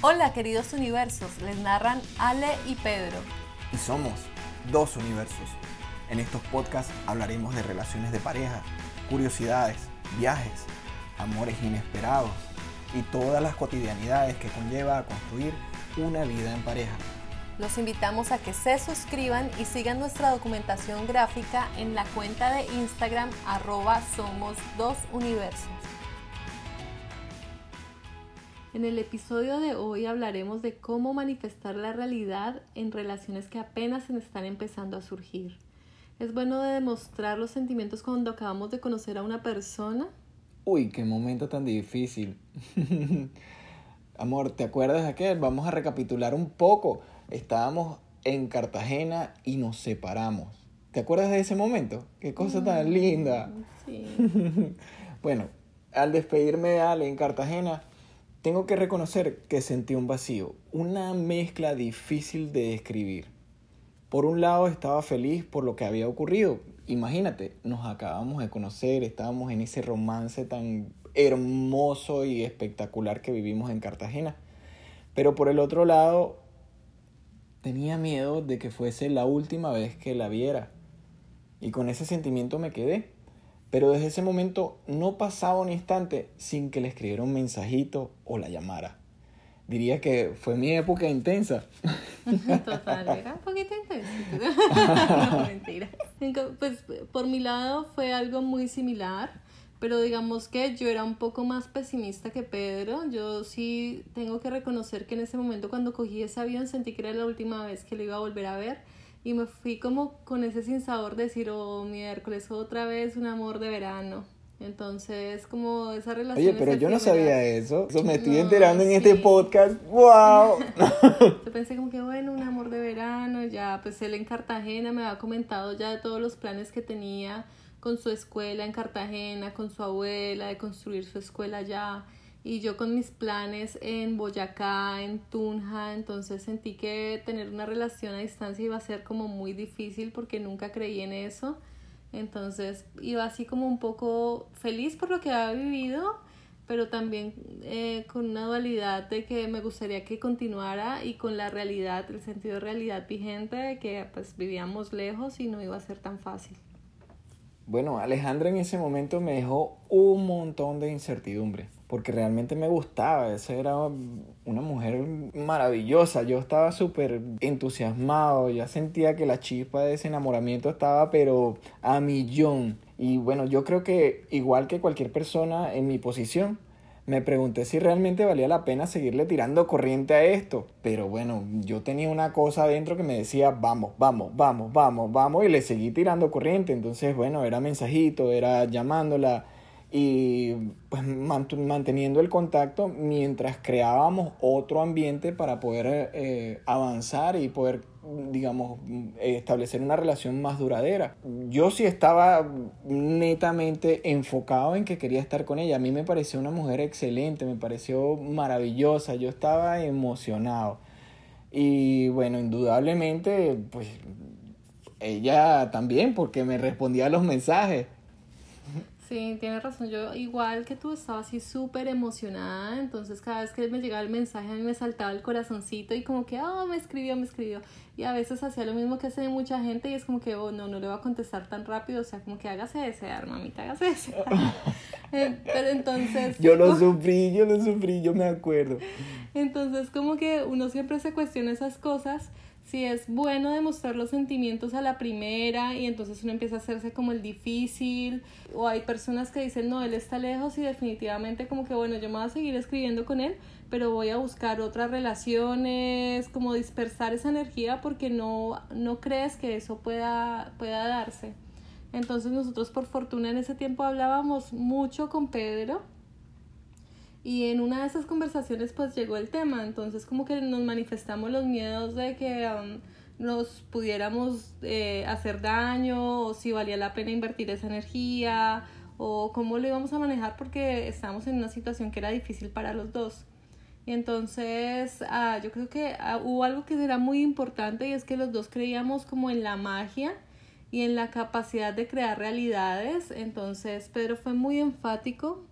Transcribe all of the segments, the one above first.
Hola queridos universos, les narran Ale y Pedro. Y somos dos universos. En estos podcasts hablaremos de relaciones de pareja, curiosidades, viajes, amores inesperados y todas las cotidianidades que conlleva a construir una vida en pareja. Los invitamos a que se suscriban y sigan nuestra documentación gráfica en la cuenta de Instagram arroba somos dos universos. En el episodio de hoy hablaremos de cómo manifestar la realidad en relaciones que apenas se están empezando a surgir. ¿Es bueno de demostrar los sentimientos cuando acabamos de conocer a una persona? Uy, qué momento tan difícil. Amor, ¿te acuerdas de aquel? Vamos a recapitular un poco. Estábamos en Cartagena y nos separamos. ¿Te acuerdas de ese momento? Qué cosa tan mm, linda. Sí. bueno, al despedirme de Ale en Cartagena, tengo que reconocer que sentí un vacío, una mezcla difícil de describir. Por un lado estaba feliz por lo que había ocurrido. Imagínate, nos acabamos de conocer, estábamos en ese romance tan hermoso y espectacular que vivimos en Cartagena. Pero por el otro lado, tenía miedo de que fuese la última vez que la viera. Y con ese sentimiento me quedé. Pero desde ese momento no pasaba un instante sin que le escribiera un mensajito o la llamara. Diría que fue mi época intensa. Total, era un poquito intensa. mentira. Pues por mi lado fue algo muy similar, pero digamos que yo era un poco más pesimista que Pedro. Yo sí tengo que reconocer que en ese momento cuando cogí ese avión sentí que era la última vez que lo iba a volver a ver y me fui como con ese sinsabor de decir, oh, miércoles, otra vez un amor de verano. Entonces, como esa relación. Oye, pero yo no sabía eso. Eso me estoy enterando en este podcast. ¡Wow! yo pensé como que, bueno, un amor de verano. Ya, pues él en Cartagena me había comentado ya de todos los planes que tenía con su escuela en Cartagena, con su abuela, de construir su escuela allá y yo con mis planes en Boyacá, en Tunja, entonces sentí que tener una relación a distancia iba a ser como muy difícil porque nunca creí en eso. Entonces iba así como un poco feliz por lo que había vivido, pero también eh, con una dualidad de que me gustaría que continuara y con la realidad, el sentido de realidad vigente de que pues vivíamos lejos y no iba a ser tan fácil. Bueno, Alejandra en ese momento me dejó un montón de incertidumbre porque realmente me gustaba. Esa era una mujer maravillosa. Yo estaba súper entusiasmado, ya sentía que la chispa de ese enamoramiento estaba pero a millón. Y bueno, yo creo que igual que cualquier persona en mi posición, me pregunté si realmente valía la pena seguirle tirando corriente a esto. Pero bueno, yo tenía una cosa adentro que me decía, vamos, vamos, vamos, vamos, vamos, y le seguí tirando corriente. Entonces, bueno, era mensajito, era llamándola y pues manteniendo el contacto mientras creábamos otro ambiente para poder eh, avanzar y poder digamos establecer una relación más duradera. Yo sí estaba netamente enfocado en que quería estar con ella. A mí me pareció una mujer excelente me pareció maravillosa. Yo estaba emocionado. Y bueno indudablemente pues ella también porque me respondía a los mensajes Sí, tienes razón. Yo igual que tú estaba así súper emocionada, entonces cada vez que me llegaba el mensaje a mí me saltaba el corazoncito y como que, oh, me escribió, me escribió. Y a veces hacía lo mismo que hace mucha gente y es como que, oh, no, no le voy a contestar tan rápido, o sea, como que hágase desear, mamita, hágase desear. Eh, pero entonces... Yo lo sufrí, yo lo sufrí, yo me acuerdo. Entonces como que uno siempre se cuestiona esas cosas si es bueno demostrar los sentimientos a la primera y entonces uno empieza a hacerse como el difícil o hay personas que dicen no, él está lejos y definitivamente como que bueno, yo me voy a seguir escribiendo con él, pero voy a buscar otras relaciones, como dispersar esa energía porque no, no crees que eso pueda, pueda darse. Entonces nosotros por fortuna en ese tiempo hablábamos mucho con Pedro y en una de esas conversaciones pues llegó el tema, entonces como que nos manifestamos los miedos de que um, nos pudiéramos eh, hacer daño o si valía la pena invertir esa energía o cómo lo íbamos a manejar porque estábamos en una situación que era difícil para los dos. Y entonces ah, yo creo que ah, hubo algo que era muy importante y es que los dos creíamos como en la magia y en la capacidad de crear realidades. Entonces Pedro fue muy enfático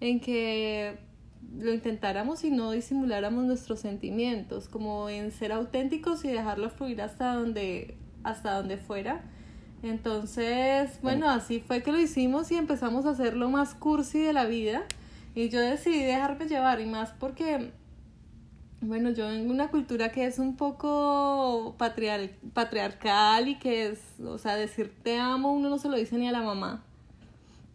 en que lo intentáramos y no disimuláramos nuestros sentimientos, como en ser auténticos y dejarlo fluir hasta donde, hasta donde fuera. Entonces, bueno, así fue que lo hicimos y empezamos a hacer lo más cursi de la vida. Y yo decidí dejarme llevar, y más porque, bueno, yo vengo de una cultura que es un poco patriar patriarcal y que es, o sea, decir te amo, uno no se lo dice ni a la mamá.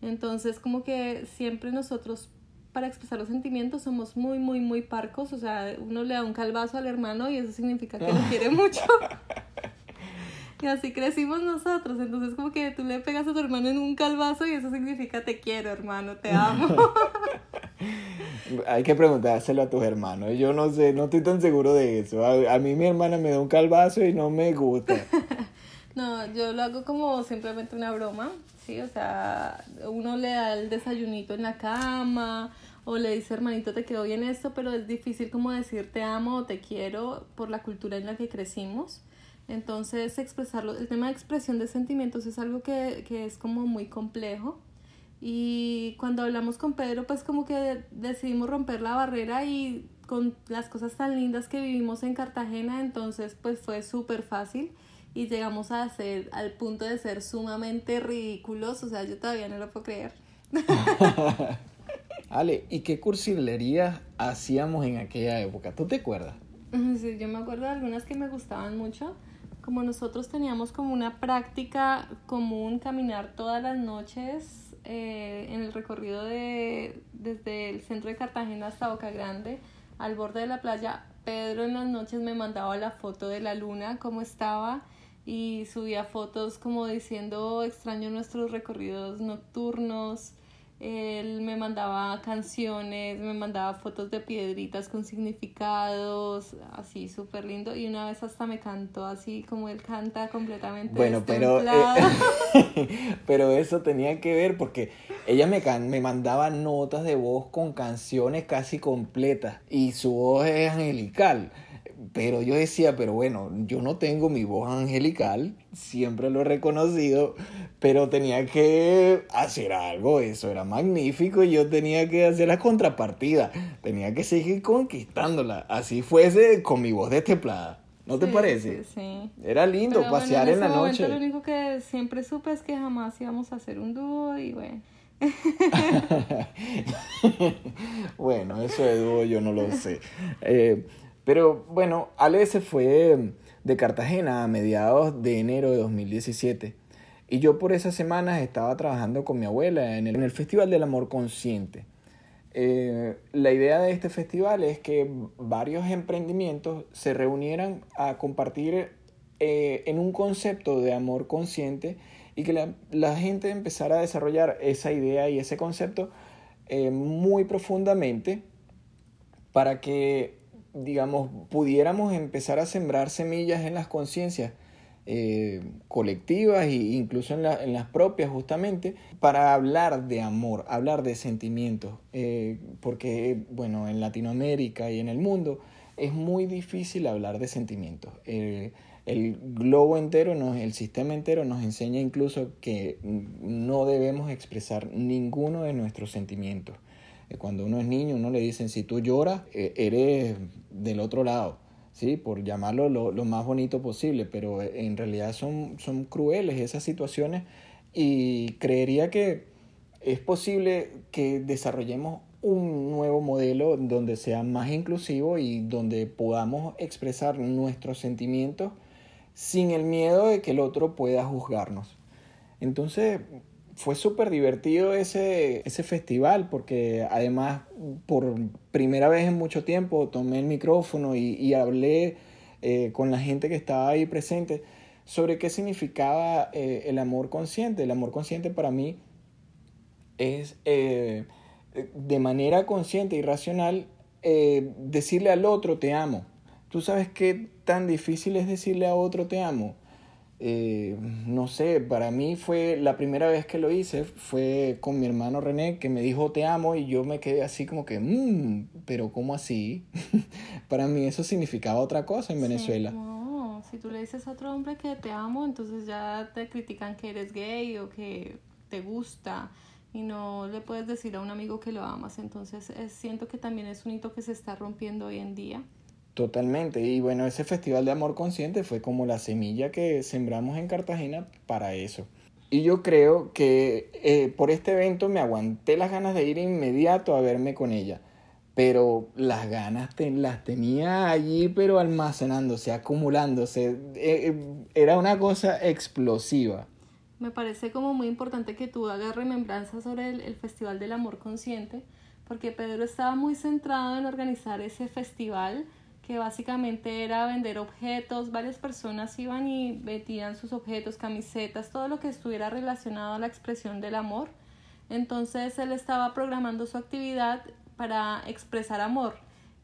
Entonces, como que siempre nosotros para expresar los sentimientos somos muy, muy, muy parcos. O sea, uno le da un calvazo al hermano y eso significa que lo quiere mucho. y así crecimos nosotros. Entonces, como que tú le pegas a tu hermano en un calvazo y eso significa te quiero, hermano, te amo. Hay que preguntárselo a tus hermanos. Yo no sé, no estoy tan seguro de eso. A, a mí mi hermana me da un calvazo y no me gusta. no, yo lo hago como simplemente una broma. Sí, o sea, uno le da el desayunito en la cama o le dice, hermanito, te quedó bien esto, pero es difícil como decir te amo o te quiero por la cultura en la que crecimos. Entonces, expresarlo, el tema de expresión de sentimientos es algo que, que es como muy complejo. Y cuando hablamos con Pedro, pues como que decidimos romper la barrera y con las cosas tan lindas que vivimos en Cartagena, entonces pues fue súper fácil y llegamos a ser al punto de ser sumamente ridículos, o sea, yo todavía no lo puedo creer. Ale, ¿y qué cursilerías hacíamos en aquella época? ¿Tú te acuerdas? Sí, yo me acuerdo de algunas que me gustaban mucho. Como nosotros teníamos como una práctica común caminar todas las noches eh, en el recorrido de desde el centro de Cartagena hasta Boca Grande, al borde de la playa, Pedro en las noches me mandaba la foto de la luna, cómo estaba, y subía fotos como diciendo extraño nuestros recorridos nocturnos, él me mandaba canciones, me mandaba fotos de piedritas con significados, así súper lindo. Y una vez hasta me cantó así como él canta completamente. Bueno, pero, eh, pero eso tenía que ver porque ella me, me mandaba notas de voz con canciones casi completas y su voz es angelical. Pero yo decía, pero bueno, yo no tengo mi voz angelical, siempre lo he reconocido, pero tenía que hacer algo, eso era magnífico y yo tenía que hacer la contrapartida, tenía que seguir conquistándola, así fuese con mi voz destemplada. ¿No te parece? Sí, Era lindo pasear en, la noche. Lo único que siempre supe es que jamás íbamos a hacer un dúo y bueno. bueno, eso de dúo yo no lo sé. Eh, pero bueno, Ale se fue de Cartagena a mediados de enero de 2017. Y yo por esas semanas estaba trabajando con mi abuela en el, Festival del Amor Consciente. Eh, la idea de este festival es que varios emprendimientos se reunieran a compartir eh, en un concepto de amor consciente y que la, gente empezara a desarrollar esa idea y ese concepto eh, muy profundamente para que digamos, pudiéramos empezar a sembrar semillas en las conciencias eh, colectivas e incluso en, en, las propias justamente para hablar de amor, hablar de sentimientos, eh, porque bueno, en Latinoamérica y en el mundo es muy difícil hablar de sentimientos. Eh, el globo entero, nos, el sistema entero nos enseña incluso que no debemos expresar ninguno de nuestros sentimientos. Cuando uno es niño, uno le dicen, si tú lloras, eh, eres del otro lado, ¿sí? Por llamarlo lo, lo, más bonito posible, pero eh, en realidad son, son crueles esas situaciones y creería que es posible que desarrollemos un nuevo modelo donde sea más inclusivo y donde podamos expresar nuestros sentimientos sin el miedo de que el otro pueda juzgarnos. Entonces, fue súper divertido ese, ese festival porque además por primera vez en mucho tiempo tomé el micrófono y, hablé eh, con la gente que estaba ahí presente sobre qué significaba eh, el amor consciente. El amor consciente para mí es eh, de manera consciente y racional decirle al otro te amo. ¿Tú sabes qué tan difícil es decirle a otro te amo? Eh, no sé, para mí fue la primera vez que lo hice, fue con mi hermano René que me dijo te amo y yo me quedé así como que, mmm, pero ¿cómo así? para mí eso significaba otra cosa en Venezuela. no, si tú le dices a otro hombre que te amo, entonces ya te critican que eres gay o que te gusta. y no le puedes decir a un amigo que lo amas. Entonces siento que también es un hito que se está rompiendo hoy en día. Totalmente. Y bueno, ese Festival de Amor Consciente fue como la semilla que sembramos en Cartagena para eso. Y yo creo que eh, por este evento me aguanté las ganas de ir inmediato a verme con ella. Pero las ganas las tenía allí, pero almacenándose, acumulándose. Eh, eh, era una cosa explosiva. Me parece como muy importante que tú hagas remembranza sobre el, el Festival del Amor Consciente, porque Pedro estaba muy centrado en organizar ese festival que básicamente era vender objetos. Varias personas iban y metían sus objetos, camisetas, todo lo que estuviera relacionado a la expresión del amor. Entonces él estaba programando su actividad para expresar amor.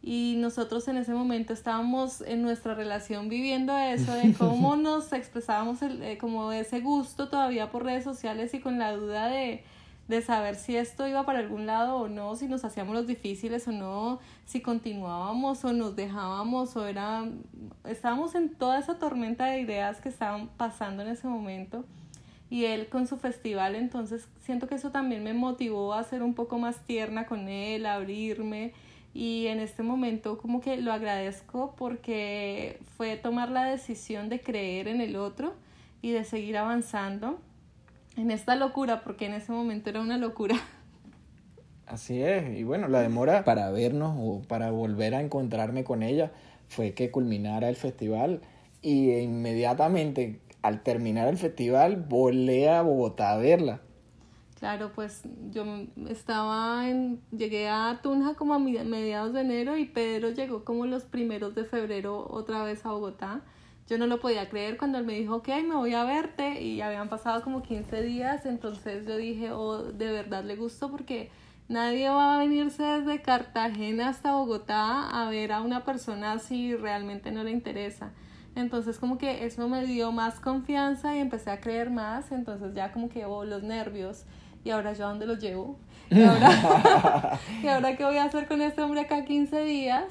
Y nosotros en ese momento estábamos en nuestra relación viviendo eso de cómo nos expresábamos el, eh, como ese gusto todavía por redes sociales y con la duda de, de saber si esto iba para algún lado o no, si nos hacíamos los difíciles o no, si continuábamos o nos dejábamos o era... Estábamos en toda esa tormenta de ideas que estaban pasando en ese momento. Y él con su festival, entonces siento que eso también me motivó a ser un poco más tierna con él, a abrirme. Y en este momento como que lo agradezco porque fue tomar la decisión de creer en el otro y de seguir avanzando en esta locura, porque en ese momento era una locura. Así es, y bueno, la demora para vernos o para volver a encontrarme con ella fue que culminara el festival y inmediatamente al terminar el festival volé a Bogotá a verla. Claro, pues yo estaba en, llegué a Tunja como a mediados de enero y Pedro llegó como los primeros de febrero otra vez a Bogotá yo no lo podía creer cuando él me dijo, ok, me voy a verte y habían pasado como 15 días, entonces yo dije, oh, de verdad le gustó porque nadie va a venirse desde Cartagena hasta Bogotá a ver a una persona si realmente no le interesa. Entonces como que eso me dio más confianza y empecé a creer más, entonces ya como que oh, los nervios y ahora yo a dónde los llevo. ¿Y ahora, ¿Y ahora qué voy a hacer con este hombre acá 15 días?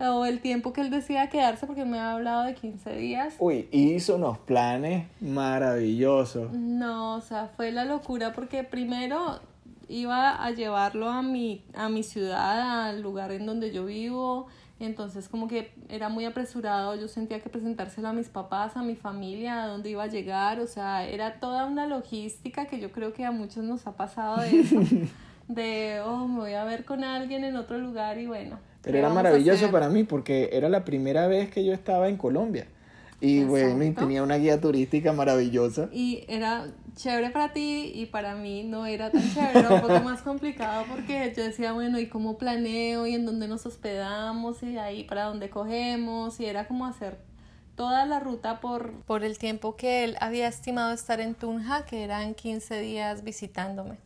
O el tiempo que él decía quedarse, porque me ha hablado de 15 días. Uy, hizo unos planes maravillosos. No, o sea, fue la locura porque primero iba a llevarlo a mi, a mi ciudad, al lugar en donde yo vivo, entonces como que era muy apresurado, yo sentía que presentárselo a mis papás, a mi familia, a dónde iba a llegar, o sea, era toda una logística que yo creo que a muchos nos ha pasado de eso, de, oh, me voy a ver con alguien en otro lugar y bueno, pero era maravilloso para mí porque era la primera vez que yo estaba en Colombia. Y bueno, tenía una guía turística maravillosa. Y era chévere para ti y para mí no era tan chévere, era un poco más complicado porque yo decía, bueno, ¿y cómo planeo? ¿Y en dónde nos hospedamos? ¿Y ahí para dónde cogemos? Y era como hacer toda la ruta por, por el tiempo que él había estimado estar en Tunja, que eran 15 días visitándome.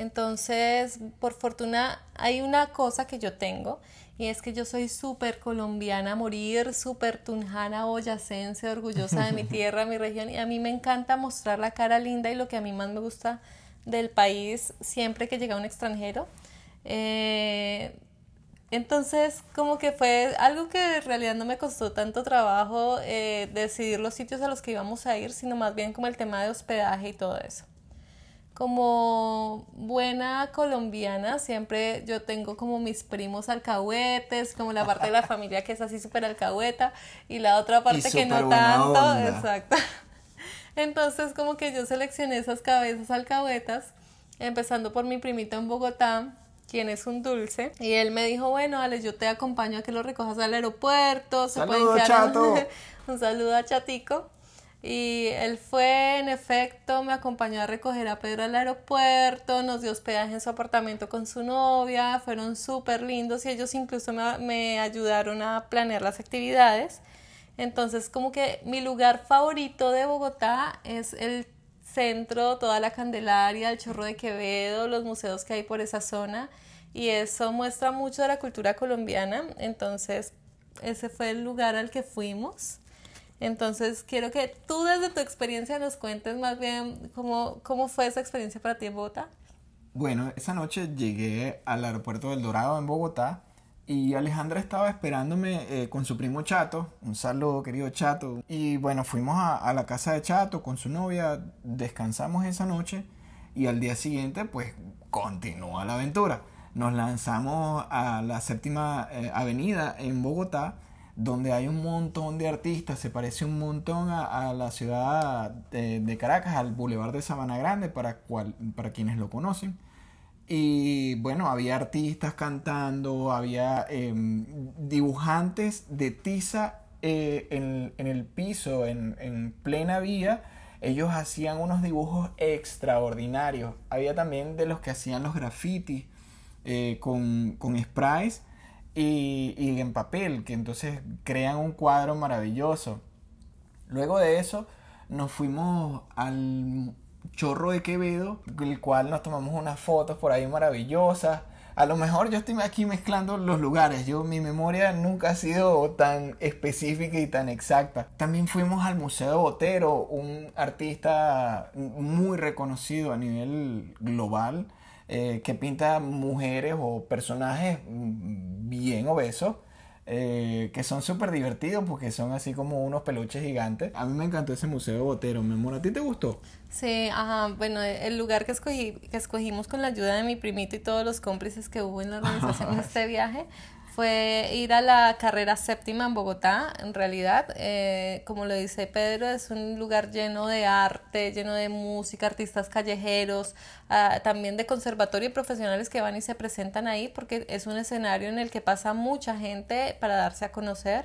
Entonces, por fortuna, hay una cosa que yo tengo y es que yo soy súper colombiana a morir, súper tunjana, boyacense, orgullosa de mi tierra, mi región y a mí me encanta mostrar la cara linda y lo que a mí más me gusta del país siempre que llega un extranjero. Eh, entonces, como que fue algo que en realidad no me costó tanto trabajo eh, decidir los sitios a los que íbamos a ir, sino más bien como el tema de hospedaje y todo eso como buena colombiana, siempre yo tengo como mis primos alcahuetes, como la parte de la familia que es así súper alcahueta y la otra parte que no tanto, exacto. Entonces como que yo seleccioné esas cabezas alcahuetas, empezando por mi primito en Bogotá, quien es un dulce, y él me dijo, bueno, dale, yo te acompaño a que lo recojas al aeropuerto, se Saludo, Chato. un saludo a Chatico. Y él fue, en efecto, me acompañó a recoger a Pedro al aeropuerto, nos dio hospedaje en su apartamento con su novia, fueron súper lindos y ellos incluso me, me, ayudaron a planear las actividades. Entonces, como que mi lugar favorito de Bogotá es el centro, toda la Candelaria, el Chorro de Quevedo, los museos que hay por esa zona y eso muestra mucho de la cultura colombiana. Entonces, ese fue el lugar al que fuimos. Entonces, quiero que tú desde tu experiencia nos cuentes más bien cómo, cómo fue esa experiencia para ti en Bogotá. Bueno, esa noche llegué al aeropuerto del Dorado en Bogotá y Alejandra estaba esperándome eh, con su primo Chato. Un saludo, querido Chato. Y bueno, fuimos a, la casa de Chato con su novia, descansamos esa noche y al día siguiente pues continúa la aventura. Nos lanzamos a la séptima eh, avenida en Bogotá, donde hay un montón de artistas, se parece un montón a, la ciudad de, Caracas, al Boulevard de Sabana Grande, para, para quienes lo conocen. Y bueno, había artistas cantando, había em, dibujantes de tiza eh, en, el piso, en, plena vía. Ellos hacían unos dibujos extraordinarios. Había también de los que hacían los grafitis eh, con, con sprays y, y en papel, que entonces crean un cuadro maravilloso. Luego de eso nos fuimos al Chorro de Quevedo, el cual nos tomamos unas fotos por ahí maravillosas. A lo mejor yo estoy aquí mezclando los lugares. Yo mi memoria nunca ha sido tan específica y tan exacta. También fuimos al Museo Botero, un artista muy reconocido a nivel global eh, que pinta mujeres o personajes bien obesos eh, que son súper divertidos porque son así como unos peluches gigantes. A mí me encantó ese museo de Botero, mi amor. ¿A ti te gustó? Sí, ajá. Bueno, el lugar que, escogí, que escogimos con la ayuda de mi primito y todos los cómplices que hubo en la organización de este viaje fue ir a la carrera séptima en Bogotá, en realidad. Eh, como lo dice Pedro, es un lugar lleno de arte, lleno de música, artistas callejeros, ah, también de conservatorio y profesionales que van y se presentan ahí porque es un escenario en el que pasa mucha gente para darse a conocer.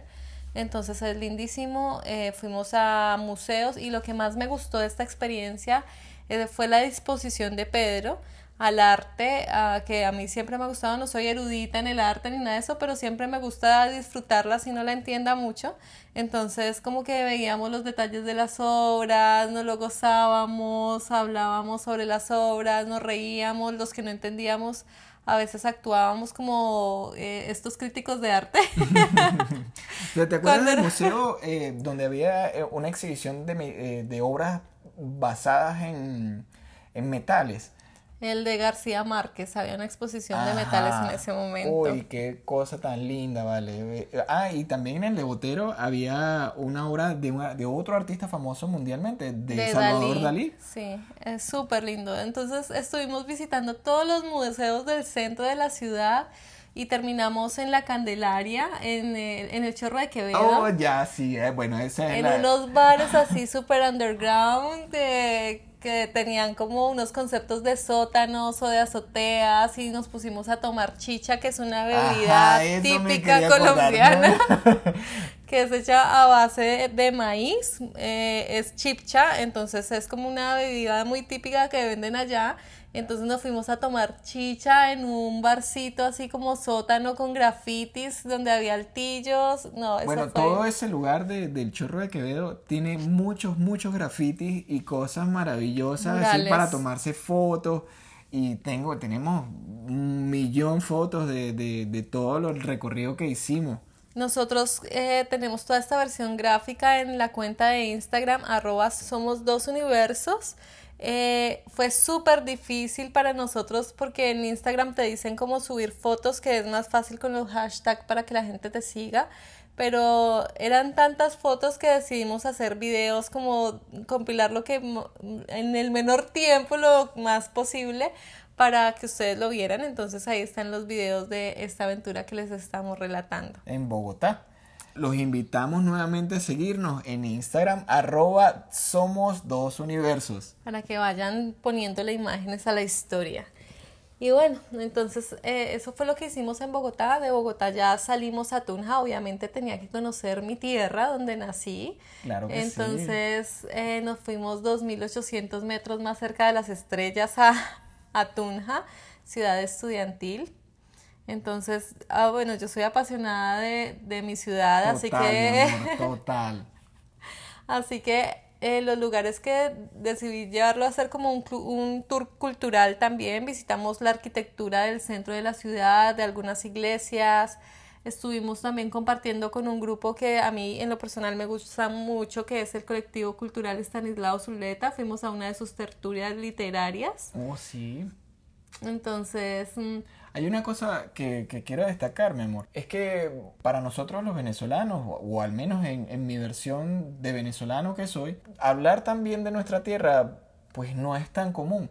Entonces es lindísimo, eh, fuimos a museos y lo que más me gustó de esta experiencia eh, fue la disposición de Pedro al arte, que a mí siempre me ha gustado, no soy erudita en el arte ni nada de eso, pero siempre me gusta disfrutarla si no la entienda mucho. Entonces como que veíamos los detalles de las obras, nos lo gozábamos, hablábamos sobre las obras, nos reíamos, los que no entendíamos a veces actuábamos como eh, estos críticos de arte. ¿Te acuerdas del museo eh, donde había eh, una exhibición de, de obras basadas en, en metales? El de García Márquez, había una exposición de metales en ese momento. Uy, qué cosa tan linda, vale. Ah, y también en el de Botero había una obra de, una, de otro artista famoso mundialmente, de, Salvador Dalí. Sí, es súper lindo. Entonces estuvimos visitando todos los museos del centro de la ciudad y terminamos en la Candelaria, en el, en el Chorro de Quevedo. Oh, ya, sí, eh, bueno, es En unos bares así súper underground, de que tenían como unos conceptos de sótanos o de azoteas y nos pusimos a tomar chicha, que es una bebida típica colombiana, que es hecha a base de maíz, eh, es chipcha, entonces es como una bebida muy típica que venden allá entonces nos fuimos a tomar chicha en un barcito así como sótano con grafitis donde había altillos. No, eso bueno, todo ese lugar de, del Chorro de Quevedo tiene muchos, muchos grafitis y cosas maravillosas así para tomarse fotos. Y tengo, tenemos un millón de fotos de, de, de todo el recorrido que hicimos. Nosotros eh, tenemos toda esta versión gráfica en la cuenta de Instagram, arroba somos dos universos. Eh, fue súper difícil para nosotros porque en Instagram te dicen cómo subir fotos, que es más fácil con los hashtags para que la gente te siga. Pero eran tantas fotos que decidimos hacer videos como compilar lo que en el menor tiempo, lo más posible, para que ustedes lo vieran. Entonces ahí están los videos de esta aventura que les estamos relatando. En Bogotá. Los invitamos nuevamente a seguirnos en Instagram, arroba somos dos universos. Para que vayan poniéndole imágenes a la historia. Y bueno, entonces eh, eso fue lo que hicimos en Bogotá. De Bogotá ya salimos a Tunja. Obviamente tenía que conocer mi tierra donde nací. Claro que entonces eh, nos fuimos 2.800 metros más cerca de las estrellas a, a Tunja, ciudad estudiantil. Entonces, ah, bueno, yo soy apasionada de, de mi ciudad, así que... total. así que eh, los lugares que decidí llevarlo a hacer como un, un, tour cultural también, visitamos la arquitectura del centro de la ciudad, de algunas iglesias, estuvimos también compartiendo con un grupo que a mí en lo personal me gusta mucho, que es el colectivo cultural Estanislao Zuleta, fuimos a una de sus tertulias literarias. Oh, sí. Entonces... Mm, hay una cosa que, quiero destacar, mi amor. Es que para nosotros los venezolanos, o, al menos en, mi versión de venezolano que soy, hablar también de nuestra tierra, pues no es tan común.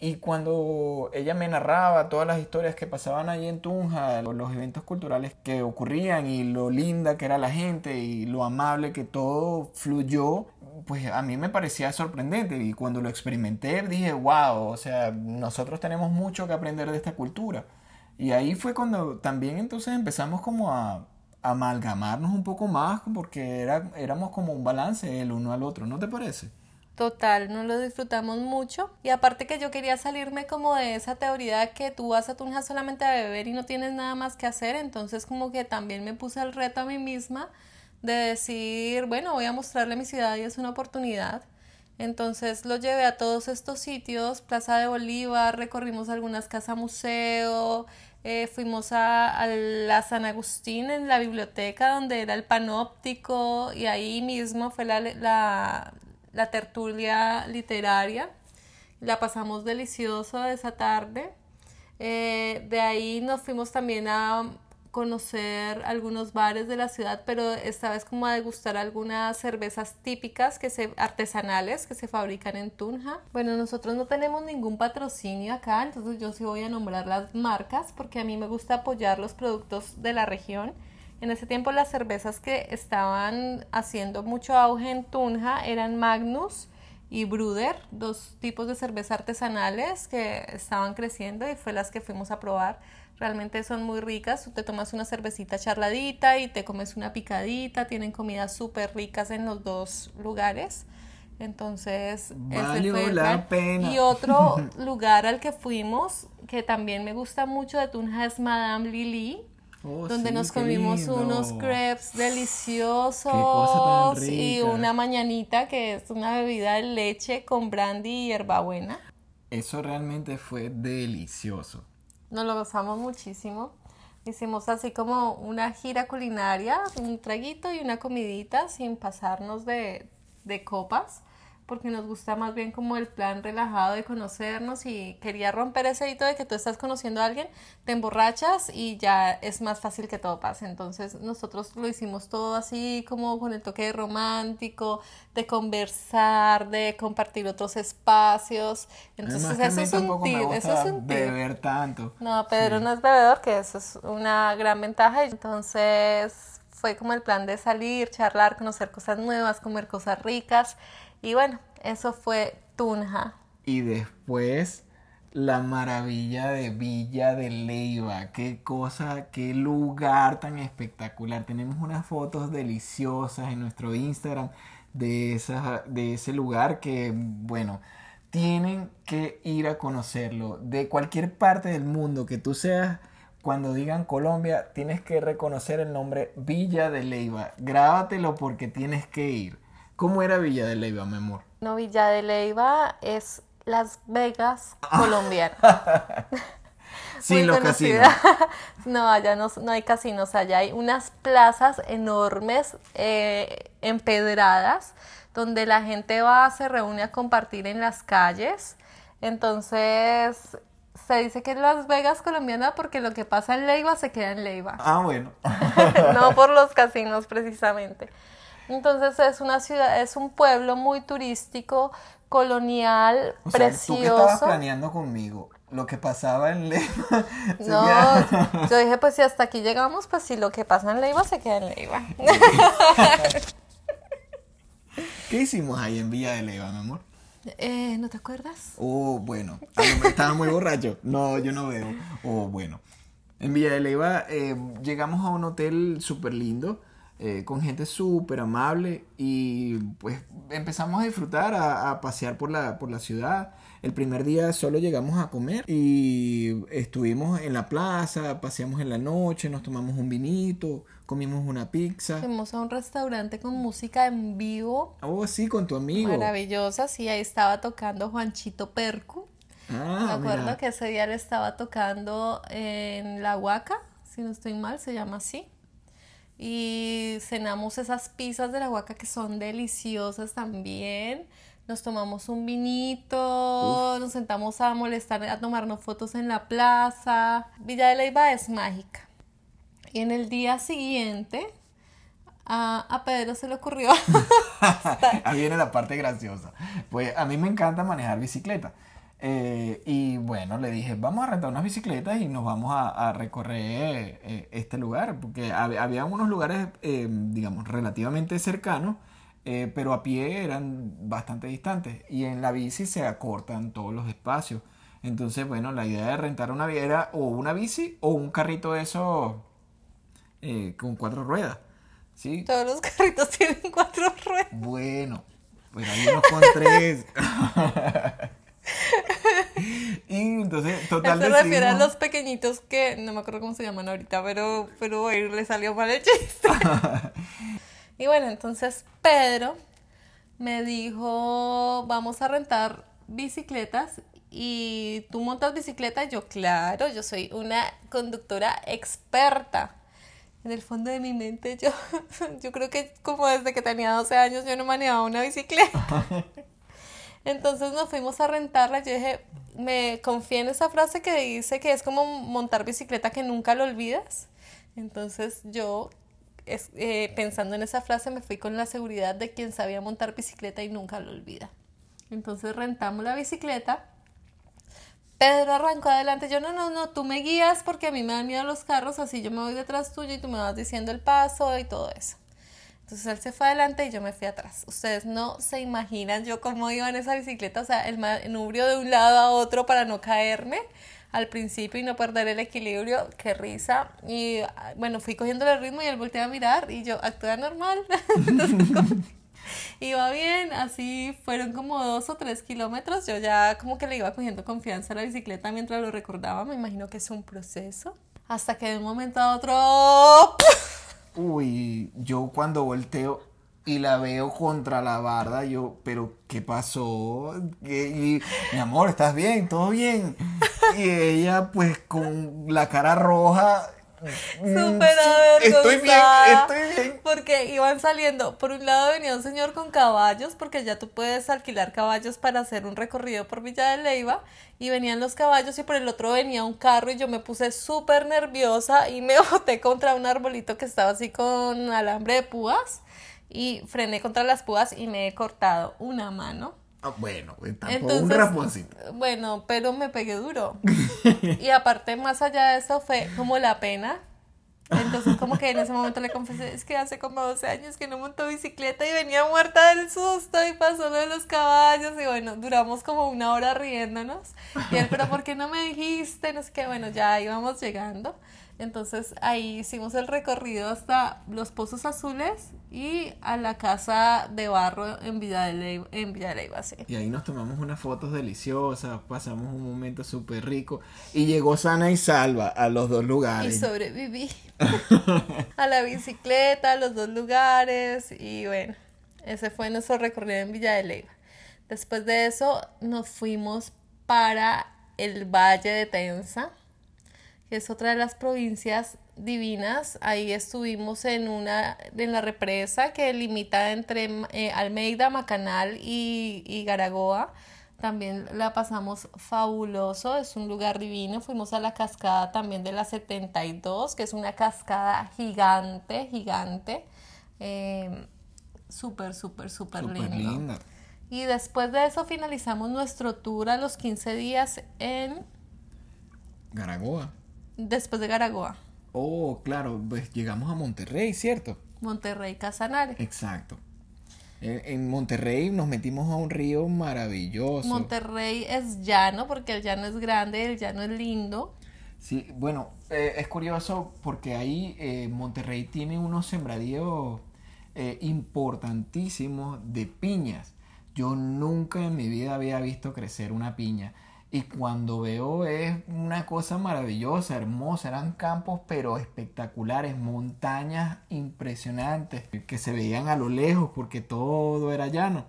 Y cuando ella me narraba todas las historias que pasaban allí en Tunja, los eventos culturales que ocurrían y lo linda que era la gente y lo amable que todo fluyó, pues a mí me parecía sorprendente. Y cuando lo experimenté dije, wow, o sea, nosotros tenemos mucho que aprender de esta cultura. Y ahí fue cuando también entonces empezamos como a amalgamarnos un poco más porque era, éramos como un balance el uno al otro, ¿no te parece? Total, nos lo disfrutamos mucho. Y aparte que yo quería salirme como de esa teoría que tú vas a Tunja solamente a beber y no tienes nada más que hacer, entonces como que también me puse el reto a mí misma de decir, bueno, voy a mostrarle mi ciudad y es una oportunidad. Entonces lo llevé a todos estos sitios, Plaza de Bolívar, recorrimos algunas casas museo, eh, fuimos a, la San Agustín en la biblioteca donde era el panóptico y ahí mismo fue la, la tertulia literaria. La pasamos delicioso esa tarde. Eh, de ahí nos fuimos también a conocer algunos bares de la ciudad, pero esta vez como a degustar algunas cervezas típicas que se, artesanales que se fabrican en Tunja. Bueno, nosotros no tenemos ningún patrocinio acá, entonces yo sí voy a nombrar las marcas porque a mí me gusta apoyar los productos de la región. En ese tiempo las cervezas que estaban haciendo mucho auge en Tunja eran Magnus y Bruder, dos tipos de cerveza artesanales que estaban creciendo y fue las que fuimos a probar. Realmente son muy ricas, tú te tomas una cervecita charladita y te comes una picadita, tienen comidas súper ricas en los dos lugares. Entonces, Valió la pena. Y otro lugar al que fuimos, que también me gusta mucho de Tunja, es Madame Lily Oh, donde nos comimos unos crepes deliciosos y una mañanita que es una bebida de leche con brandy y hierbabuena. Eso realmente fue delicioso. Nos lo gozamos muchísimo. Hicimos así como una gira culinaria, un traguito y una comidita sin pasarnos de, de copas porque nos gusta más bien como el plan relajado de conocernos y quería romper ese hito de que tú estás conociendo a alguien, te emborrachas y ya es más fácil que todo pase. Entonces nosotros lo hicimos todo así como con el toque romántico, de conversar, de compartir otros espacios. Entonces eso es, un tip, eso es un Beber tanto. No, Pedro no es bebedor, que eso es una gran ventaja. Entonces fue como el plan de salir, charlar, conocer cosas nuevas, comer cosas ricas. Y bueno, eso fue Tunja. Y después la maravilla de Villa de Leiva. Qué cosa, qué lugar tan espectacular. Tenemos unas fotos deliciosas en nuestro Instagram de, esa, de ese lugar que, bueno, tienen que ir a conocerlo. De cualquier parte del mundo que tú seas, cuando digan Colombia, tienes que reconocer el nombre Villa de Leiva. Grábatelo porque tienes que ir. ¿Cómo era Villa de Leiva, mi amor? No, Villa de Leiva es Las Vegas ah. colombiana. Sin los casinos. no, allá no, hay casinos, allá hay unas plazas enormes, eh, empedradas, donde la gente va, se reúne a compartir en las calles. Entonces, se dice que es Las Vegas colombiana porque lo que pasa en Leiva se queda en Leiva. Ah, bueno. no por los casinos precisamente. Entonces es una ciudad, es un pueblo muy turístico, colonial, o precioso. Sea, ¿tú estabas planeando conmigo? Lo que pasaba en Leiva. No, yo dije, pues si hasta aquí llegamos, pues si lo que pasa en Leiva se queda en Leiva. ¿Qué hicimos ahí en Villa de Leiva, mi amor? Eh, ¿No te acuerdas? Oh, bueno. Estaba muy borracho. No, yo no veo. Oh, bueno. En Villa de Leiva eh, llegamos a un hotel súper lindo eh, con gente súper amable y pues empezamos a disfrutar, a, pasear por la, por la ciudad. El primer día solo llegamos a comer y estuvimos en la plaza, paseamos en la noche, nos tomamos un vinito, comimos una pizza. Fuimos a un restaurante con música en vivo. Oh, sí, con tu amigo. Maravillosa, sí, ahí estaba tocando Juanchito Percu. Ah, Me acuerdo que ese día le estaba tocando en La Huaca, si no estoy mal, se llama así y cenamos esas pizzas de la huaca que son deliciosas también. Nos tomamos un vinito, nos sentamos a molestar, a tomarnos fotos en la plaza. Villa de Leyva es mágica. Y en el día siguiente, a, a Pedro se le ocurrió. Ahí viene la parte graciosa. Pues a mí me encanta manejar bicicleta. Eh, y bueno, le dije, vamos a rentar unas bicicletas y nos vamos a, recorrer eh, este lugar, porque había unos lugares, eh, digamos, relativamente cercanos, pero a pie eran bastante distantes y en la bici se acortan todos los espacios. Entonces, bueno, la idea de rentar una era o una bici o un carrito de eso con cuatro ruedas. ¿sí? Todos los carritos tienen cuatro ruedas. Bueno, pues hay unos con tres. y entonces, total. Se refiere a los pequeñitos que no me acuerdo cómo se llaman ahorita, pero, pero le salió mal el chiste. y bueno, entonces Pedro me dijo: Vamos a rentar bicicletas. Y tú montas bicicleta, yo, claro, yo soy una conductora experta. En el fondo de mi mente, yo, yo creo que como desde que tenía 12 años yo no manejaba una bicicleta. Entonces nos fuimos a rentarla. Yo dije, me confié en esa frase que dice que es como montar bicicleta que nunca lo olvidas. Entonces yo, eh, pensando en esa frase, me fui con la seguridad de quien sabía montar bicicleta y nunca lo olvida. Entonces rentamos la bicicleta. Pedro arrancó adelante. Yo, no, no, no, tú me guías porque a mí me dan miedo los carros, así yo me voy detrás tuyo y tú me vas diciendo el paso y todo eso. Entonces él se fue adelante y yo me fui atrás. Ustedes no se imaginan yo cómo iba en esa bicicleta, o sea, el manubrio de un lado a otro para no caerme al principio y no perder el equilibrio, qué risa. Y bueno, fui cogiendo el ritmo y él volteó a mirar y yo actúa normal. Entonces, iba bien, así fueron como dos o tres kilómetros. Yo ya como que le iba cogiendo confianza a la bicicleta mientras lo recordaba. Me imagino que es un proceso. Hasta que de un momento a otro uy, yo cuando volteo y la veo contra la barda, yo, pero ¿qué pasó? Y, mi amor, ¿estás bien? ¿Todo bien? Y ella, pues, con la cara roja, Súper Estoy bien, estoy bien. Porque iban saliendo. Por un lado venía un señor con caballos, porque ya tú puedes alquilar caballos para hacer un recorrido por Villa de Leiva. Y venían los caballos y por el otro venía un carro y yo me puse súper nerviosa y me boté contra un arbolito que estaba así con alambre de púas. Y frené contra las púas y me he cortado una mano. Ah, bueno, tampoco un rasponcito. Bueno, pero me pegué duro. y aparte, más allá de eso, fue como la pena. Entonces, como que en ese momento le confesé, es que hace como 12 años que no montó bicicleta y venía muerta del susto y pasó lo de los caballos. Y bueno, duramos como una hora riéndonos. Y él, pero ¿por qué no me dijiste? No sé qué, bueno, ya íbamos llegando. Entonces ahí hicimos el recorrido hasta los Pozos Azules y a la casa de barro en Villa de Leyva, en Villa sí. Y ahí nos tomamos unas fotos deliciosas, pasamos un momento súper rico y llegó sana y salva a los dos lugares. Y sobreviví a la bicicleta, a los dos lugares y bueno, ese fue nuestro recorrido en Villa de Leyva. Después de eso nos fuimos para el Valle de Tensa es otra de las provincias divinas. Ahí estuvimos en una en la represa que limita entre eh, Almeida, Macanal y, y, Garagoa. También la pasamos fabuloso, es un lugar divino. Fuimos a la cascada también de la 72, que es una cascada gigante, gigante. Eh, súper, súper, súper lindo. Y después de eso finalizamos nuestro tour a los 15 días en Garagoa. Después de Garagoa. Oh, claro, pues llegamos a Monterrey, ¿cierto? Monterrey Casanare. Exacto. En Monterrey nos metimos a un río maravilloso. Monterrey es llano porque el llano es grande, el llano es lindo. Sí, bueno, eh, es curioso porque ahí eh, Monterrey tiene unos sembradíos eh, importantísimos de piñas. Yo nunca en mi vida había visto crecer una piña. Y cuando veo es una cosa maravillosa, hermosa. Eran campos pero espectaculares, montañas impresionantes que se veían a lo lejos porque todo era llano.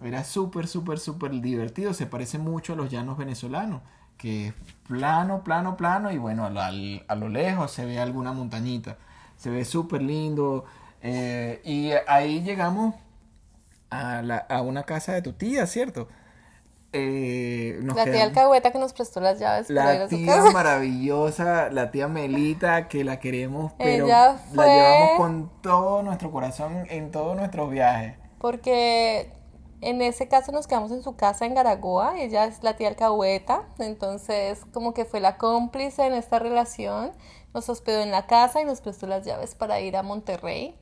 Era súper, súper, súper divertido. Se parece mucho a los llanos venezolanos, que es plano, plano, plano y bueno, a lo, lejos se ve alguna montañita. Se ve súper lindo. Eh, y ahí llegamos a, la, a una casa de tu tía, ¿cierto? Eh, la tía Alcahueta que nos prestó las llaves. La tía maravillosa, la tía Melita, que la queremos, pero la llevamos con todo nuestro corazón en todos nuestros viajes. Porque En ese caso nos quedamos en su casa en Garagoa, ella es la tía alcahueta, entonces como que fue la cómplice en esta relación, nos hospedó en la casa y nos prestó las llaves para ir a Monterrey.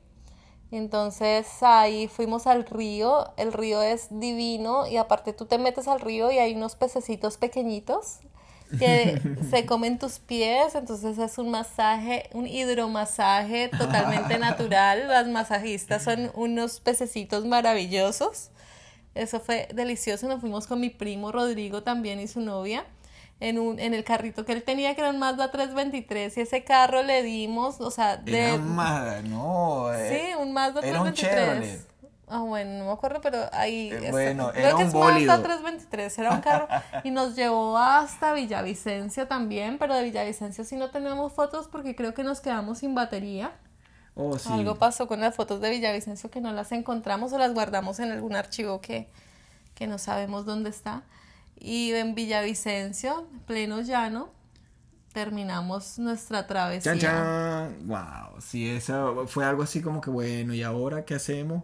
Entonces ahí fuimos al río, el río es divino y aparte tú te metes al río y hay unos pececitos pequeñitos que se comen tus pies, entonces es un masaje, un hidromasaje totalmente natural. Las masajistas son unos pececitos maravillosos. Eso fue delicioso. Nos fuimos con mi primo Rodrigo también y su novia en, un, en el carrito que él tenía, que era un Mazda 323, y ese carro le dimos, o sea, de... Era un Mazda, no. Eh, sí, un Mazda 323. Ah, bueno, no me acuerdo, pero ahí. Eh, bueno, creo era que un es bólido. Mazda 323, era un carro. y nos llevó hasta Villavicencio también, pero de Villavicencio sí no tenemos fotos porque creo que nos quedamos sin batería. Oh, sí. Algo pasó con las fotos de Villavicencio que no las encontramos o las guardamos en algún archivo que, que no sabemos dónde está. Y en Villavicencio, pleno llano, terminamos nuestra travesía. Chan, chan. Wow, sí, eso fue algo así como que bueno, ¿y ahora qué hacemos?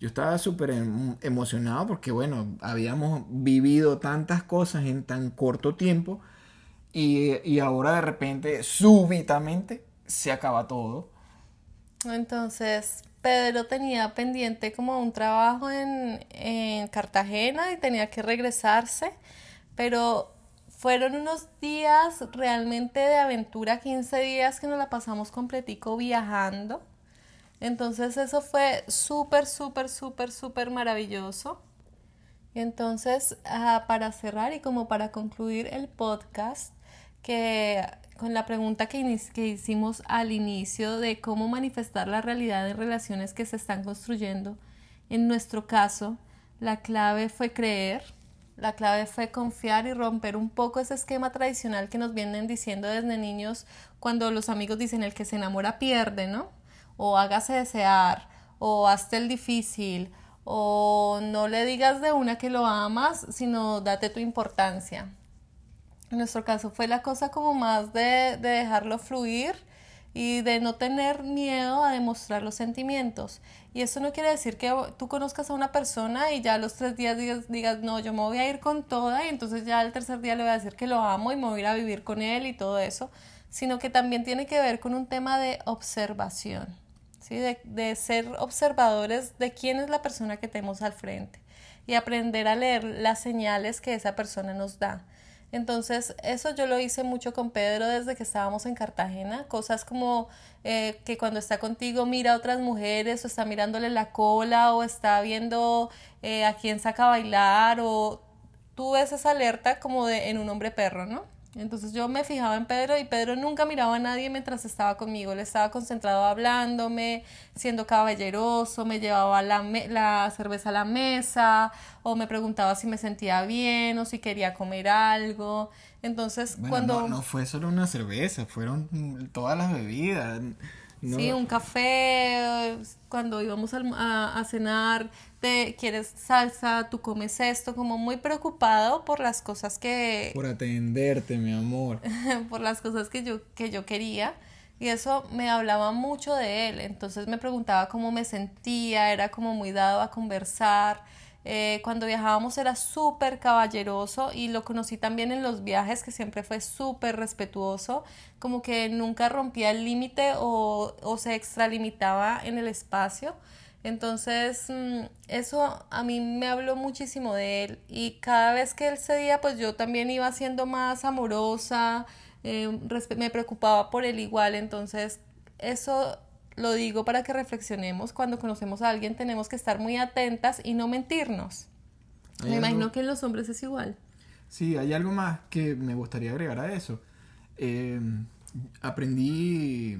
Yo estaba súper em- emocionado porque, bueno, habíamos vivido tantas cosas en tan corto tiempo y, y ahora de repente, súbitamente, se acaba todo. Entonces, Pedro tenía pendiente como un trabajo en, en Cartagena y tenía que regresarse, pero fueron unos días realmente de aventura, 15 días que nos la pasamos completico viajando. Entonces eso fue súper, súper, súper, súper maravilloso. Entonces, ah, para cerrar y como para concluir el podcast, que con la pregunta que, que hicimos al inicio de cómo manifestar la realidad en relaciones que se están construyendo, en nuestro caso, la clave fue creer, la clave fue confiar y romper un poco ese esquema tradicional que nos vienen diciendo desde niños cuando los amigos dicen el que se enamora pierde, ¿no? O hágase desear, o hazte el difícil, o no le digas de una que lo amas, sino date tu importancia. En nuestro caso fue la cosa como más de, de dejarlo fluir y de no tener miedo a demostrar los sentimientos. Y eso no quiere decir que tú conozcas a una persona y ya a los tres días digas, no, yo me voy a ir con toda y entonces ya el tercer día le voy a decir que lo amo y me voy a ir a vivir con él y todo eso, sino que también tiene que ver con un tema de observación, ¿sí? de, de ser observadores de quién es la persona que tenemos al frente y aprender a leer las señales que esa persona nos da. Entonces, eso yo lo hice mucho con Pedro desde que estábamos en Cartagena. Cosas como eh, que cuando está contigo mira a otras mujeres o está mirándole la cola o está viendo eh, a quién saca a bailar o tú ves esa alerta como de en un hombre perro, ¿no? Entonces yo me fijaba en Pedro y Pedro nunca miraba a nadie mientras estaba conmigo. Él estaba concentrado hablándome, siendo caballeroso, me llevaba la, me- la cerveza a la mesa o me preguntaba si me sentía bien o si quería comer algo. Entonces Bueno, cuando... no, no fue solo una cerveza, fueron todas las bebidas. No- Sí, un café, cuando íbamos al- a, a cenar, te quieres salsa, tú comes esto, como muy preocupado por las cosas que, Por atenderte, mi amor. por las cosas que yo, que yo quería. Y eso me hablaba mucho de él. Entonces me preguntaba cómo me sentía, era como muy dado a conversar. Eh, cuando viajábamos era súper caballeroso y lo conocí también en los viajes, que siempre fue súper respetuoso, como que nunca rompía el límite o, se extralimitaba en el espacio. Entonces, mm, eso a mí me habló muchísimo de él y cada vez que él cedía, pues yo también iba siendo más amorosa, eh, me preocupaba por él igual, entonces eso lo digo para que reflexionemos, cuando conocemos a alguien tenemos que estar muy atentas y no mentirnos. Me algo- imagino que en los hombres es igual. Sí, hay algo más que me gustaría agregar a eso. Eh, aprendí,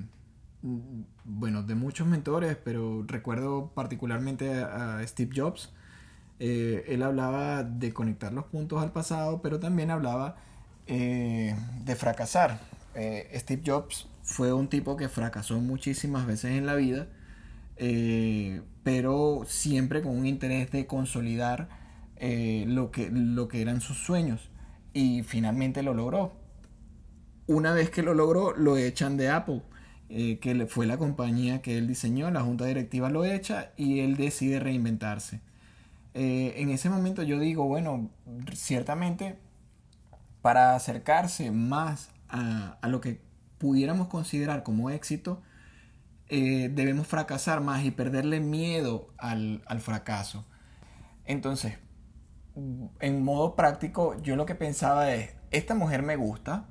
mm, bueno, de muchos mentores, pero recuerdo particularmente a, a Steve Jobs. Eh, él hablaba de conectar los puntos al pasado, pero también hablaba eh, de fracasar. Eh, Steve Jobs fue un tipo que fracasó muchísimas veces en la vida, eh, pero siempre con un interés de consolidar eh, lo, que, lo que eran sus sueños. Y finalmente lo logró. Una vez que lo logró, lo echan de Apple, eh, que fue la compañía que él diseñó, la junta directiva lo echa y él decide reinventarse. en ese momento yo digo, bueno, ciertamente para acercarse más a, lo que pudiéramos considerar como éxito, eh, debemos fracasar más y perderle miedo al, fracaso. Entonces, en modo práctico, yo lo que pensaba es, esta mujer me gusta,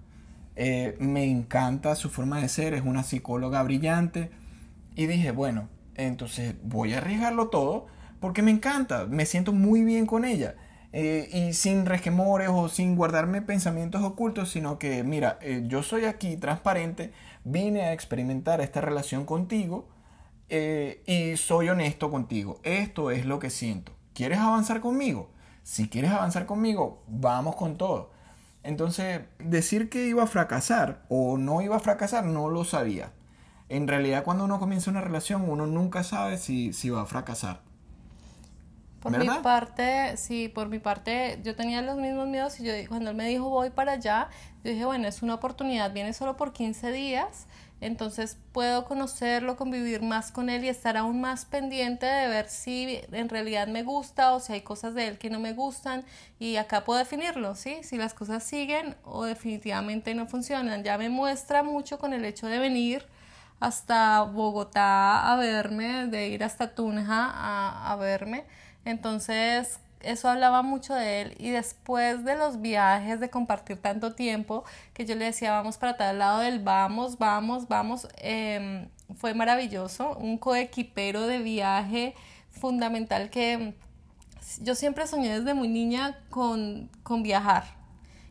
eh, me encanta su forma de ser, es una psicóloga brillante, y dije, bueno, entonces voy a arriesgarlo todo porque me encanta, me siento muy bien con ella. Eh, y sin resquemores o sin guardarme pensamientos ocultos, sino que, mira, eh, yo soy aquí transparente, vine a experimentar esta relación contigo eh, y soy honesto contigo. Esto es lo que siento. ¿Quieres avanzar conmigo? Si quieres avanzar conmigo, vamos con todo. Entonces, decir que iba a fracasar o no iba a fracasar, no lo sabía. En realidad, cuando uno comienza una relación, uno nunca sabe si, si va a fracasar. Por mi parte, sí, por mi parte, yo tenía los mismos miedos y yo cuando él me dijo voy para allá, yo dije, bueno, es una oportunidad, viene solo por 15 días, entonces puedo conocerlo, convivir más con él y estar aún más pendiente de ver si en realidad me gusta o si hay cosas de él que no me gustan y acá puedo definirlo, ¿sí? Si las cosas siguen o definitivamente no funcionan. Ya me muestra mucho con el hecho de venir hasta Bogotá a verme, de ir hasta Tunja a, a verme entonces, eso hablaba mucho de él. Y después de los viajes, de compartir tanto tiempo, que yo le decía, vamos para tal lado del vamos, vamos, vamos, em, fue maravilloso, un coequipero de viaje fundamental que yo siempre soñé desde muy niña con, con viajar.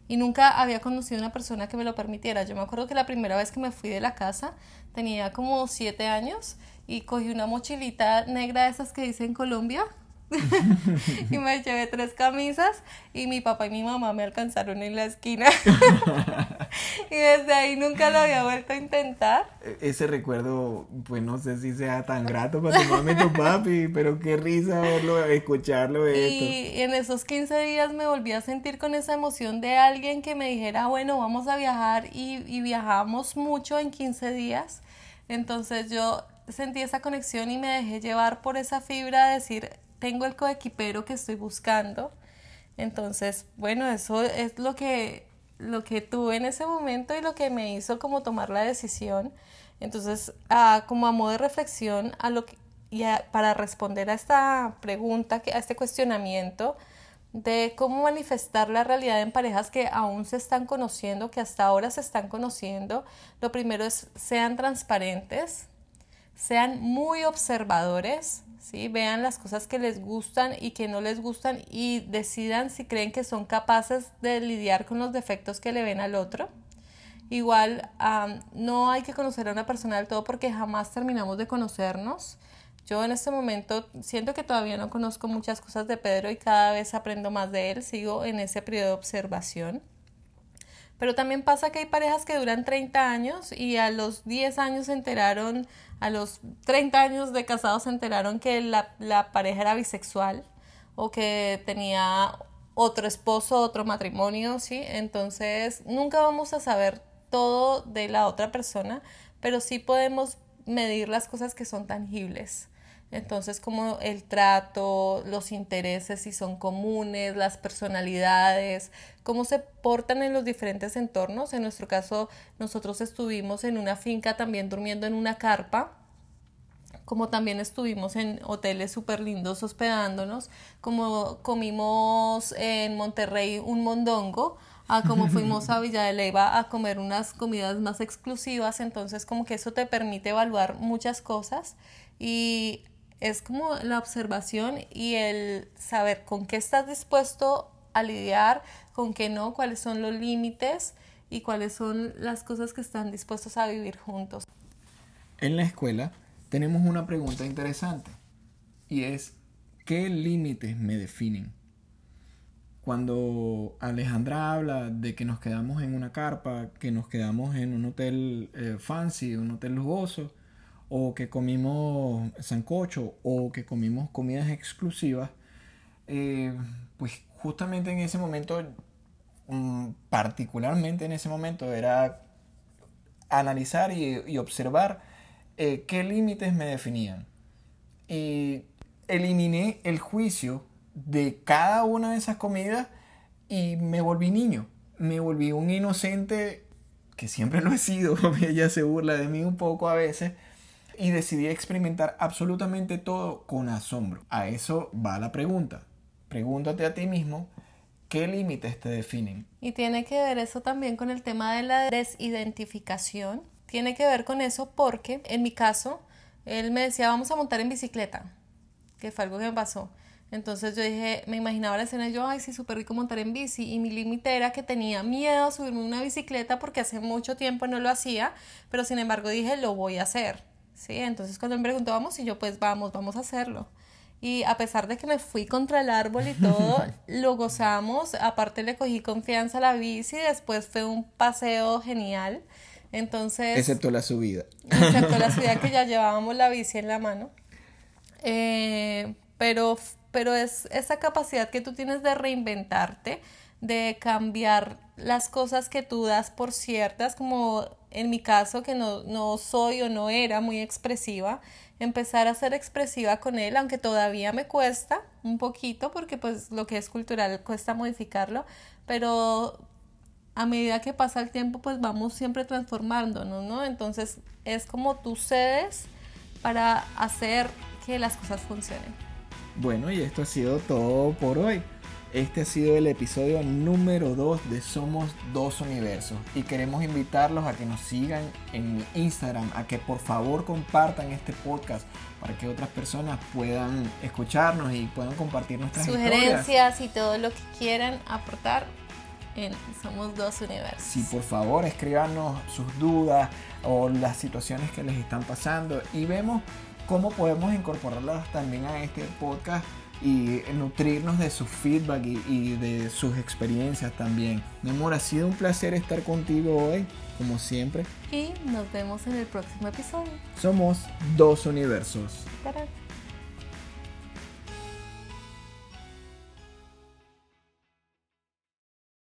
Y nunca había conocido una persona que me lo permitiera. Yo me acuerdo que la primera vez que me fui de la casa tenía como siete años y cogí una mochilita negra de esas que dicen Colombia y me llevé tres camisas y mi papá y mi mamá me alcanzaron en la esquina. y desde ahí nunca lo había vuelto a intentar. E, ese recuerdo, pues no sé si sea tan grato para tu mamá y tu papi, pero qué risa verlo, escucharlo. Y en esos 15 días me volví a sentir con esa emoción de alguien que me dijera, bueno, vamos a viajar y, y viajamos mucho en 15 días. Entonces yo sentí esa conexión y me dejé llevar por esa fibra de decir, tengo el coequipero que estoy buscando. Entonces, bueno, eso es lo que, lo que tuve en ese momento y lo que me hizo como tomar la decisión. Entonces, como a modo de reflexión, a lo que, y para responder a esta pregunta, a este cuestionamiento de cómo manifestar la realidad en parejas que aún se están conociendo, que hasta ahora se están conociendo, lo primero es sean transparentes, sean muy observadores, ¿sí? Vean las cosas que les gustan y que no les gustan y decidan si creen que son capaces de lidiar con los defectos que le ven al otro. Igual, no hay que conocer a una persona del todo porque jamás terminamos de conocernos. Yo en este momento siento que todavía no conozco muchas cosas de Pedro y cada vez aprendo más de él. Sigo en ese periodo de observación. Pero también pasa que hay parejas que duran 30 años y a los 10 años se enteraron a los 30 años de casados se enteraron que la, la pareja era bisexual o que tenía otro esposo, otro matrimonio, ¿sí? Entonces, nunca vamos a saber todo de la otra persona, pero sí podemos medir las cosas que son tangibles. Entonces, como el trato, los intereses, si son comunes, las personalidades, cómo se portan en los diferentes entornos. En nuestro caso, nosotros estuvimos en una finca también durmiendo en una carpa, como también estuvimos en hoteles súper lindos hospedándonos, como comimos en Monterrey un mondongo, a como fuimos a Villa de Leyva a comer unas comidas más exclusivas, entonces como que eso te permite evaluar muchas cosas y es como la observación y el saber con qué estás dispuesto a lidiar, con qué no, cuáles son los límites y cuáles son las cosas que están dispuestos a vivir juntos. En la escuela tenemos una pregunta interesante y es, ¿qué límites me definen? Cuando Alejandra habla de que nos quedamos en una carpa, que nos quedamos en un hotel eh, fancy, un hotel lujoso, o que comimos sancocho o que comimos comidas exclusivas, eh, pues justamente en ese momento, mm, particularmente en ese momento, era analizar y, observar eh, qué límites me definían. Y eliminé el juicio de cada una de esas comidas y me volví niño. Me volví un inocente que siempre lo he sido. Ella se burla de mí un poco a veces. Y decidí experimentar absolutamente todo con asombro. A eso va la pregunta. Pregúntate a ti mismo ¿Qué límites te definen? Y tiene que ver eso también con el tema de la desidentificación. Tiene que ver con eso porque, en mi caso, él me decía, vamos a montar en bicicleta, que fue algo que me pasó. Entonces yo dije, me imaginaba la escena y yo, ay, sí, súper rico montar en bici. Y mi límite era que tenía miedo a subirme una bicicleta porque hace mucho tiempo no lo hacía, pero sin embargo dije, lo voy a hacer. ¿Sí? Entonces cuando me preguntó, vamos, y yo, pues vamos, vamos a hacerlo. Y a pesar de que me fui contra el árbol y todo, lo gozamos. Aparte le cogí confianza a la bici, después fue un paseo genial. Entonces... Excepto la subida. Excepto la subida que ya llevábamos la bici en la mano. Eh, pero, pero es esa capacidad que tú tienes de reinventarte, de cambiar las cosas que tú das por ciertas, como en mi caso que no, no soy o no era muy expresiva empezar a ser expresiva con él, aunque todavía me cuesta un poquito porque pues lo que es cultural cuesta modificarlo, pero a medida que pasa el tiempo pues vamos siempre transformándonos, ¿no? Entonces es como tú cedes para hacer que las cosas funcionen. Bueno, y esto ha sido todo por hoy. Este ha sido el episodio número 2 de Somos Dos Universos y queremos invitarlos a que nos sigan en Instagram, a que por favor compartan este podcast para que otras personas puedan escucharnos y puedan compartir nuestras sugerencias y todo lo que quieran aportar en Somos Dos Universos. Sí, por favor, escríbanos sus dudas o las situaciones que les están pasando. Y vemos cómo podemos incorporarlas también a este podcast y nutrirnos de su feedback y, de sus experiencias también. Mi amor, ha sido un placer estar contigo hoy, como siempre. Y nos vemos en el próximo episodio. Somos dos universos. ¡Tarán!